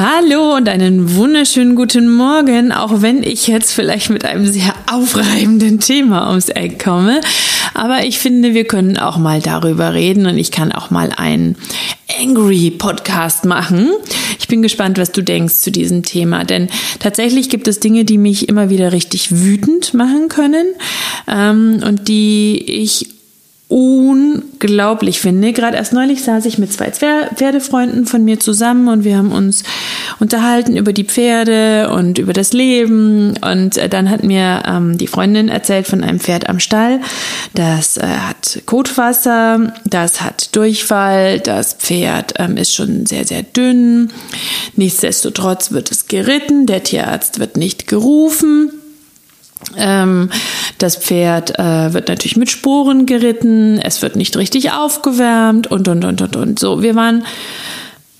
Hallo und einen wunderschönen guten Morgen, auch wenn ich jetzt vielleicht mit einem sehr aufreibenden Thema ums Eck komme. Aber ich finde, wir können auch mal darüber reden und ich kann auch mal einen Angry Podcast machen. Ich bin gespannt, was du denkst zu diesem Thema, denn tatsächlich gibt es Dinge, die mich immer wieder richtig wütend machen können ähm, und die ich unglaublich finde. Gerade erst neulich saß ich mit zwei Pferdefreunden von mir zusammen und wir haben uns unterhalten über die Pferde und über das Leben. Und äh, dann hat mir ähm, die Freundin erzählt von einem Pferd am Stall. Das äh, hat Kotwasser, das hat Durchfall, das Pferd ähm, ist schon sehr, sehr dünn. Nichtsdestotrotz wird es geritten, der Tierarzt wird nicht gerufen. Ähm, das Pferd äh, wird natürlich mit Sporen geritten, es wird nicht richtig aufgewärmt und, und, und, und, und. So, wir waren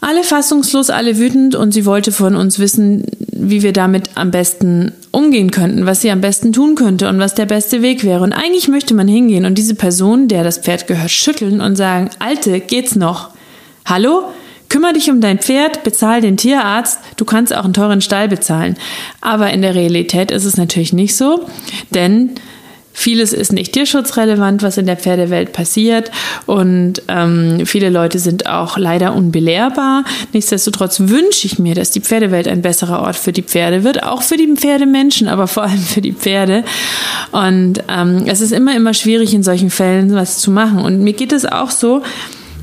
alle fassungslos, alle wütend und sie wollte von uns wissen, wie wir damit am besten umgehen könnten, was sie am besten tun könnte und was der beste Weg wäre. Und eigentlich möchte man hingehen und diese Person, der das Pferd gehört, schütteln und sagen, Alte, geht's noch? Hallo? Kümmer dich um dein Pferd, bezahl den Tierarzt, du kannst auch einen teuren Stall bezahlen. Aber in der Realität ist es natürlich nicht so, denn Vieles ist nicht tierschutzrelevant, was in der Pferdewelt passiert und ähm, viele Leute sind auch leider unbelehrbar. Nichtsdestotrotz wünsche ich mir, dass die Pferdewelt ein besserer Ort für die Pferde wird, auch für die Pferdemenschen, aber vor allem für die Pferde. Und ähm, es ist immer, immer schwierig in solchen Fällen was zu machen. Und mir geht es auch so,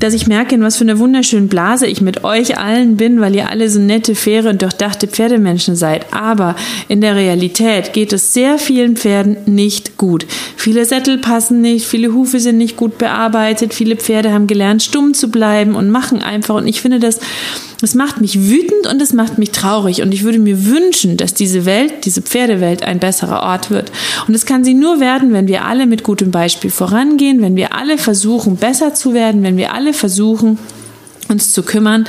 dass ich merke, in was für einer wunderschönen Blase ich mit euch allen bin, weil ihr alle so nette, faire und durchdachte Pferdemenschen seid. Aber in der Realität geht es sehr vielen Pferden nicht gut. Viele Sättel passen nicht, viele Hufe sind nicht gut bearbeitet, viele Pferde haben gelernt, stumm zu bleiben und machen einfach. Und ich finde das es macht mich wütend und es macht mich traurig. Und ich würde mir wünschen, dass diese Welt, diese Pferdewelt ein besserer Ort wird. Und es kann sie nur werden, wenn wir alle mit gutem Beispiel vorangehen, wenn wir alle versuchen, besser zu werden, wenn wir alle versuchen, uns zu kümmern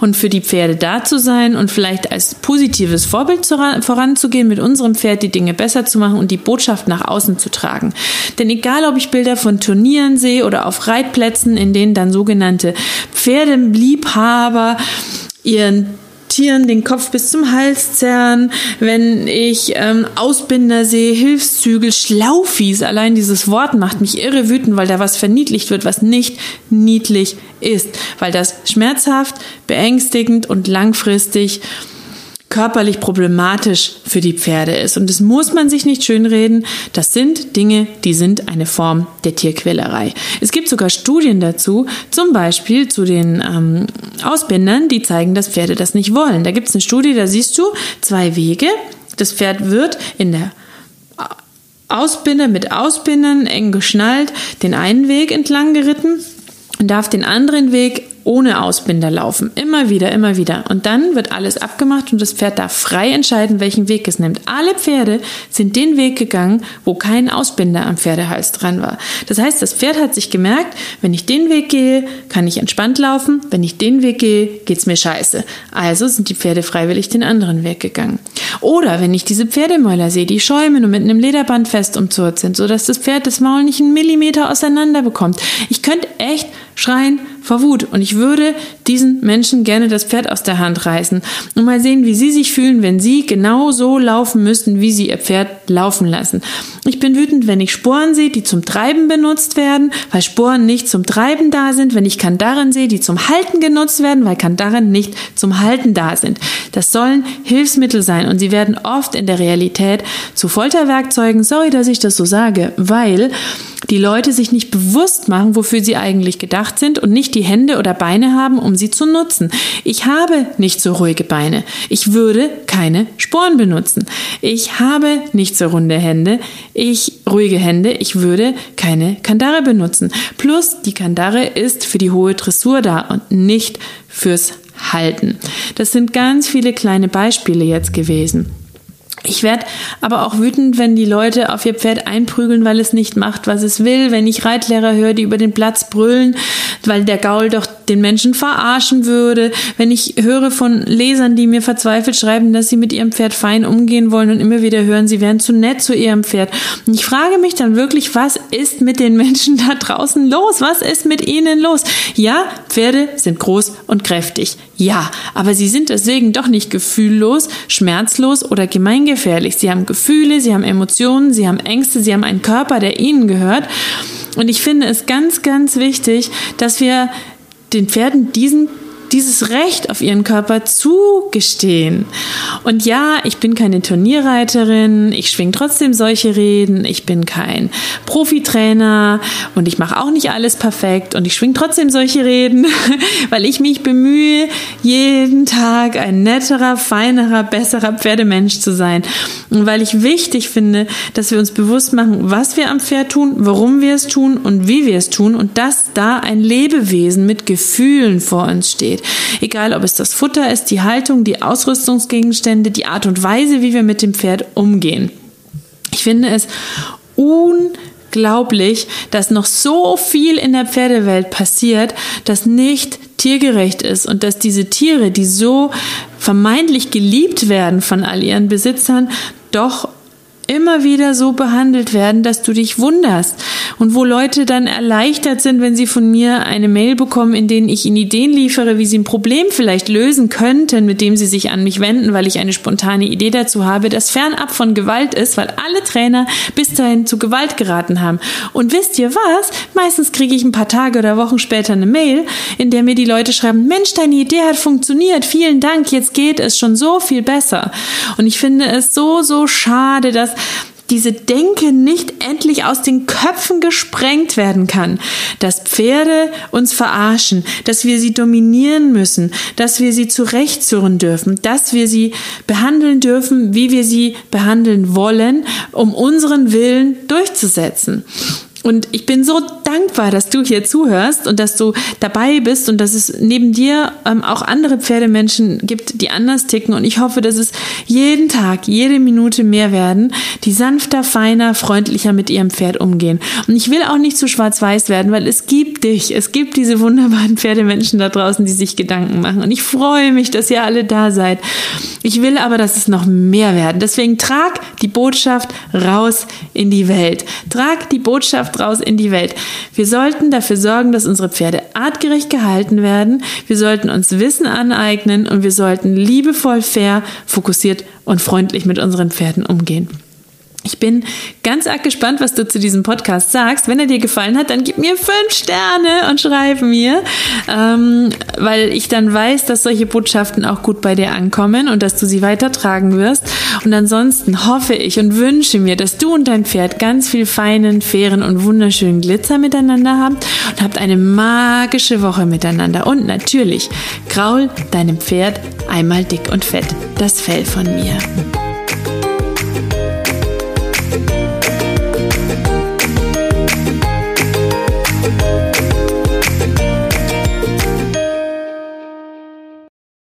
und für die Pferde da zu sein und vielleicht als positives Vorbild voranzugehen, mit unserem Pferd die Dinge besser zu machen und die Botschaft nach außen zu tragen. Denn egal, ob ich Bilder von Turnieren sehe oder auf Reitplätzen, in denen dann sogenannte Pferdeliebhaber ihren Tieren den Kopf bis zum Hals zerren, wenn ich ähm, Ausbinder sehe, Hilfszügel, Schlaufies, allein dieses Wort macht mich irre wütend, weil da was verniedlicht wird, was nicht niedlich ist, weil das schmerzhaft, beängstigend und langfristig körperlich problematisch für die Pferde ist. Und das muss man sich nicht schönreden. Das sind Dinge, die sind eine Form der Tierquälerei. Es gibt sogar Studien dazu, zum Beispiel zu den ähm, Ausbindern, die zeigen, dass Pferde das nicht wollen. Da gibt es eine Studie, da siehst du zwei Wege. Das Pferd wird in der Ausbinder mit Ausbindern eng geschnallt den einen Weg entlang geritten und darf den anderen Weg ohne Ausbinder laufen. Immer wieder, immer wieder. Und dann wird alles abgemacht und das Pferd darf frei entscheiden, welchen Weg es nimmt. Alle Pferde sind den Weg gegangen, wo kein Ausbinder am Pferdehals dran war. Das heißt, das Pferd hat sich gemerkt, wenn ich den Weg gehe, kann ich entspannt laufen. Wenn ich den Weg gehe, geht's mir scheiße. Also sind die Pferde freiwillig den anderen Weg gegangen. Oder wenn ich diese Pferdemäuler sehe, die schäumen und mit einem Lederband fest umzurrt sind, sodass das Pferd das Maul nicht einen Millimeter auseinander bekommt. Ich könnte echt schreien vor Wut. Und ich würde diesen Menschen gerne das Pferd aus der Hand reißen und mal sehen, wie sie sich fühlen, wenn sie genau so laufen müssten, wie sie ihr Pferd laufen lassen. Ich bin wütend, wenn ich Sporen sehe, die zum Treiben benutzt werden, weil Sporen nicht zum Treiben da sind, wenn ich Kandaren sehe, die zum Halten genutzt werden, weil Kandaren nicht zum Halten da sind. Das sollen Hilfsmittel sein und sie werden oft in der Realität zu Folterwerkzeugen. Sorry, dass ich das so sage, weil die Leute sich nicht bewusst machen, wofür sie eigentlich gedacht sind und nicht die Hände oder Beine haben, um sie zu nutzen. Ich habe nicht so ruhige Beine. Ich würde keine Sporen benutzen. Ich habe nicht so runde Hände. Ich ruhige Hände. Ich würde keine Kandare benutzen. Plus die Kandare ist für die hohe Dressur da und nicht fürs Halten. Das sind ganz viele kleine Beispiele jetzt gewesen. Ich werde aber auch wütend, wenn die Leute auf ihr Pferd einprügeln, weil es nicht macht, was es will. Wenn ich Reitlehrer höre, die über den Platz brüllen, weil der Gaul doch den Menschen verarschen würde. Wenn ich höre von Lesern, die mir verzweifelt schreiben, dass sie mit ihrem Pferd fein umgehen wollen und immer wieder hören, sie wären zu nett zu ihrem Pferd. Und ich frage mich dann wirklich, was ist mit den Menschen da draußen los? Was ist mit ihnen los? Ja, Pferde sind groß und kräftig. Ja, aber sie sind deswegen doch nicht gefühllos, schmerzlos oder gemeingefährlich. Sie haben Gefühle, sie haben Emotionen, sie haben Ängste, sie haben einen Körper, der ihnen gehört. Und ich finde es ganz, ganz wichtig, dass wir den Pferden diesen dieses Recht auf ihren Körper zugestehen. Und ja, ich bin keine Turnierreiterin, ich schwing trotzdem solche Reden, ich bin kein Profitrainer und ich mache auch nicht alles perfekt und ich schwing trotzdem solche Reden, weil ich mich bemühe, jeden Tag ein netterer, feinerer, besserer Pferdemensch zu sein. Und weil ich wichtig finde, dass wir uns bewusst machen, was wir am Pferd tun, warum wir es tun und wie wir es tun und dass da ein Lebewesen mit Gefühlen vor uns steht. Egal, ob es das Futter ist, die Haltung, die Ausrüstungsgegenstände, die Art und Weise, wie wir mit dem Pferd umgehen. Ich finde es unglaublich, dass noch so viel in der Pferdewelt passiert, das nicht tiergerecht ist und dass diese Tiere, die so vermeintlich geliebt werden von all ihren Besitzern, doch immer wieder so behandelt werden, dass du dich wunderst und wo Leute dann erleichtert sind, wenn sie von mir eine Mail bekommen, in denen ich ihnen Ideen liefere, wie sie ein Problem vielleicht lösen könnten, mit dem sie sich an mich wenden, weil ich eine spontane Idee dazu habe, das fernab von Gewalt ist, weil alle Trainer bis dahin zu Gewalt geraten haben. Und wisst ihr was? Meistens kriege ich ein paar Tage oder Wochen später eine Mail, in der mir die Leute schreiben, Mensch, deine Idee hat funktioniert, vielen Dank, jetzt geht es schon so viel besser. Und ich finde es so, so schade, dass diese Denke nicht endlich aus den Köpfen gesprengt werden kann, dass Pferde uns verarschen, dass wir sie dominieren müssen, dass wir sie zurechtzurren dürfen, dass wir sie behandeln dürfen, wie wir sie behandeln wollen, um unseren Willen durchzusetzen. Und ich bin so dankbar, dass du hier zuhörst und dass du dabei bist und dass es neben dir ähm, auch andere Pferdemenschen gibt, die anders ticken. Und ich hoffe, dass es jeden Tag, jede Minute mehr werden, die sanfter, feiner, freundlicher mit ihrem Pferd umgehen. Und ich will auch nicht zu schwarz-weiß werden, weil es gibt dich. Es gibt diese wunderbaren Pferdemenschen da draußen, die sich Gedanken machen. Und ich freue mich, dass ihr alle da seid. Ich will aber, dass es noch mehr werden. Deswegen trag die Botschaft raus in die Welt. Trag die Botschaft raus in die Welt. Wir sollten dafür sorgen, dass unsere Pferde artgerecht gehalten werden. Wir sollten uns Wissen aneignen und wir sollten liebevoll, fair, fokussiert und freundlich mit unseren Pferden umgehen. Ich bin ganz arg gespannt, was du zu diesem Podcast sagst. Wenn er dir gefallen hat, dann gib mir fünf Sterne und schreib mir, ähm, weil ich dann weiß, dass solche Botschaften auch gut bei dir ankommen und dass du sie weitertragen wirst. Und ansonsten hoffe ich und wünsche mir, dass du und dein Pferd ganz viel feinen, fairen und wunderschönen Glitzer miteinander habt und habt eine magische Woche miteinander. Und natürlich, graul deinem Pferd einmal dick und fett das Fell von mir.